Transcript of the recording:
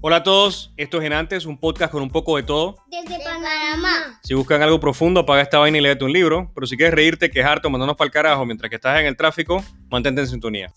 Hola a todos, esto es Genantes, un podcast con un poco de todo. Desde Panamá. Si buscan algo profundo, apaga esta vaina y léete un libro. Pero si quieres reírte, quejarte o mandarnos para el carajo mientras que estás en el tráfico, mantente en sintonía.